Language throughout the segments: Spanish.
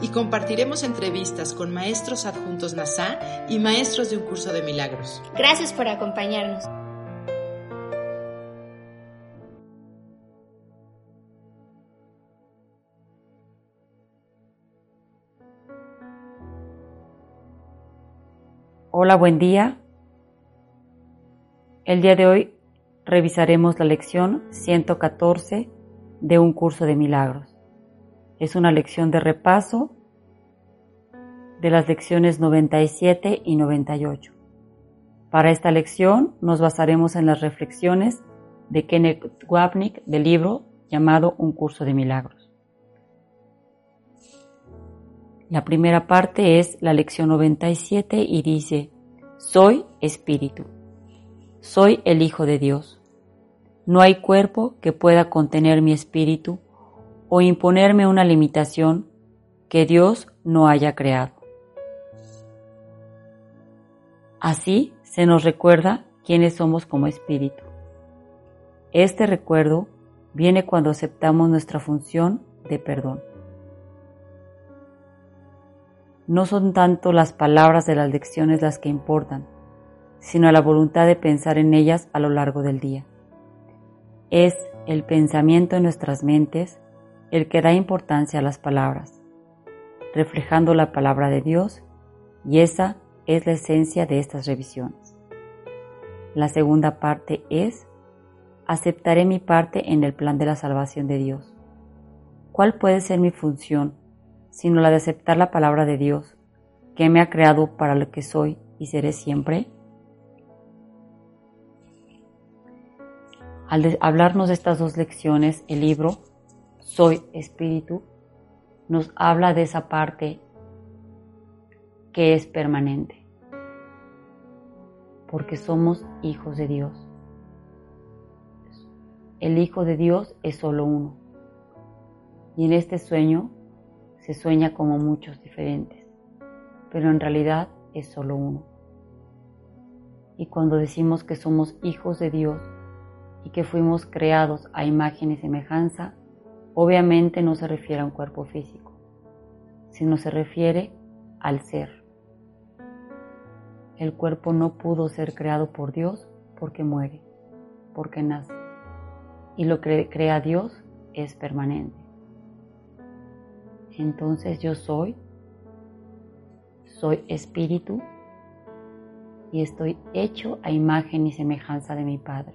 Y compartiremos entrevistas con maestros adjuntos NASA y maestros de un curso de milagros. Gracias por acompañarnos. Hola, buen día. El día de hoy revisaremos la lección 114 de un curso de milagros. Es una lección de repaso de las lecciones 97 y 98. Para esta lección nos basaremos en las reflexiones de Kenneth Wapnick del libro llamado Un curso de milagros. La primera parte es la lección 97 y dice, Soy espíritu, soy el Hijo de Dios no hay cuerpo que pueda contener mi espíritu o imponerme una limitación que Dios no haya creado. Así se nos recuerda quiénes somos como espíritu. Este recuerdo viene cuando aceptamos nuestra función de perdón. No son tanto las palabras de las lecciones las que importan, sino la voluntad de pensar en ellas a lo largo del día. Es el pensamiento en nuestras mentes el que da importancia a las palabras, reflejando la palabra de Dios, y esa es la esencia de estas revisiones. La segunda parte es, aceptaré mi parte en el plan de la salvación de Dios. ¿Cuál puede ser mi función sino la de aceptar la palabra de Dios, que me ha creado para lo que soy y seré siempre? Al hablarnos de estas dos lecciones, el libro Soy Espíritu nos habla de esa parte que es permanente, porque somos hijos de Dios. El Hijo de Dios es solo uno, y en este sueño se sueña como muchos diferentes, pero en realidad es solo uno. Y cuando decimos que somos hijos de Dios, y que fuimos creados a imagen y semejanza, obviamente no se refiere a un cuerpo físico, sino se refiere al ser. El cuerpo no pudo ser creado por Dios porque muere, porque nace. Y lo que crea Dios es permanente. Entonces yo soy, soy espíritu y estoy hecho a imagen y semejanza de mi Padre.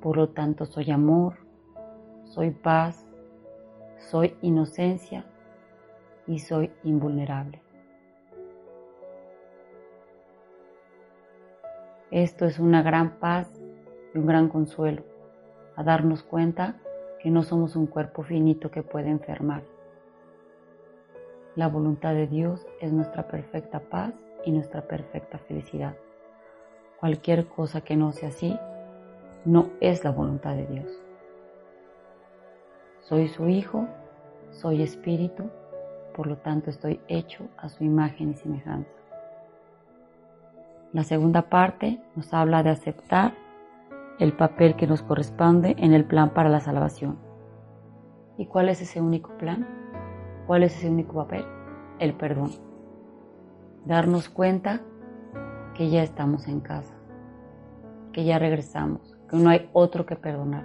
Por lo tanto, soy amor, soy paz, soy inocencia y soy invulnerable. Esto es una gran paz y un gran consuelo, a darnos cuenta que no somos un cuerpo finito que puede enfermar. La voluntad de Dios es nuestra perfecta paz y nuestra perfecta felicidad. Cualquier cosa que no sea así no es la voluntad de Dios. Soy su hijo, soy espíritu, por lo tanto estoy hecho a su imagen y semejanza. La segunda parte nos habla de aceptar el papel que nos corresponde en el plan para la salvación. ¿Y cuál es ese único plan? ¿Cuál es ese único papel? El perdón. Darnos cuenta que ya estamos en casa, que ya regresamos, que no hay otro que perdonar,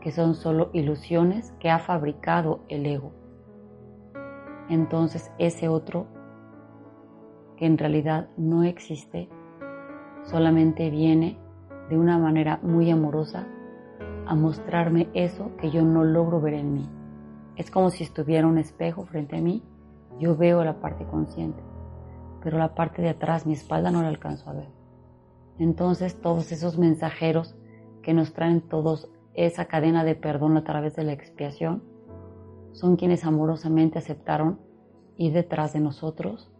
que son solo ilusiones que ha fabricado el ego. Entonces ese otro, que en realidad no existe, solamente viene de una manera muy amorosa a mostrarme eso que yo no logro ver en mí. Es como si estuviera un espejo frente a mí, yo veo la parte consciente, pero la parte de atrás, mi espalda, no la alcanzo a ver. Entonces todos esos mensajeros que nos traen todos esa cadena de perdón a través de la expiación son quienes amorosamente aceptaron ir detrás de nosotros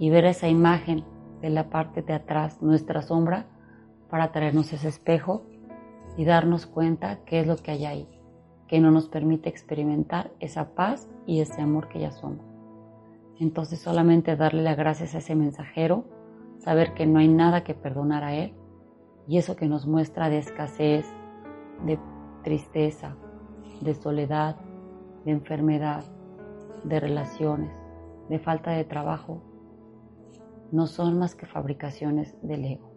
y ver esa imagen de la parte de atrás, nuestra sombra, para traernos ese espejo y darnos cuenta qué es lo que hay ahí, que no nos permite experimentar esa paz y ese amor que ya somos. Entonces solamente darle las gracias a ese mensajero, saber que no hay nada que perdonar a él y eso que nos muestra de escasez, de tristeza, de soledad, de enfermedad, de relaciones, de falta de trabajo, no son más que fabricaciones del ego.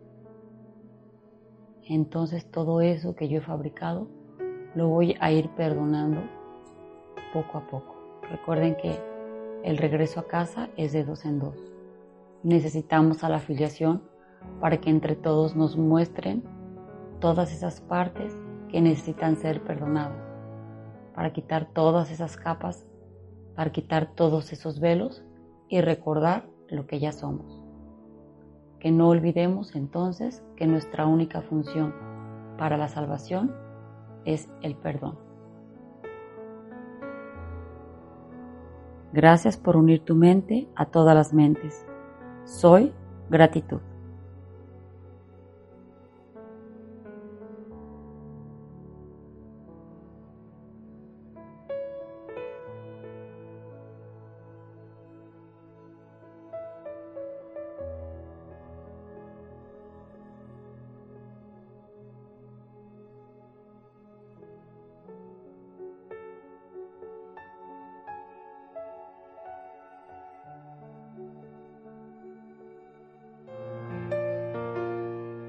Entonces todo eso que yo he fabricado lo voy a ir perdonando poco a poco. Recuerden que el regreso a casa es de dos en dos. Necesitamos a la afiliación para que entre todos nos muestren todas esas partes que necesitan ser perdonadas, para quitar todas esas capas, para quitar todos esos velos y recordar lo que ya somos. Que no olvidemos entonces que nuestra única función para la salvación es el perdón. Gracias por unir tu mente a todas las mentes. Soy gratitud.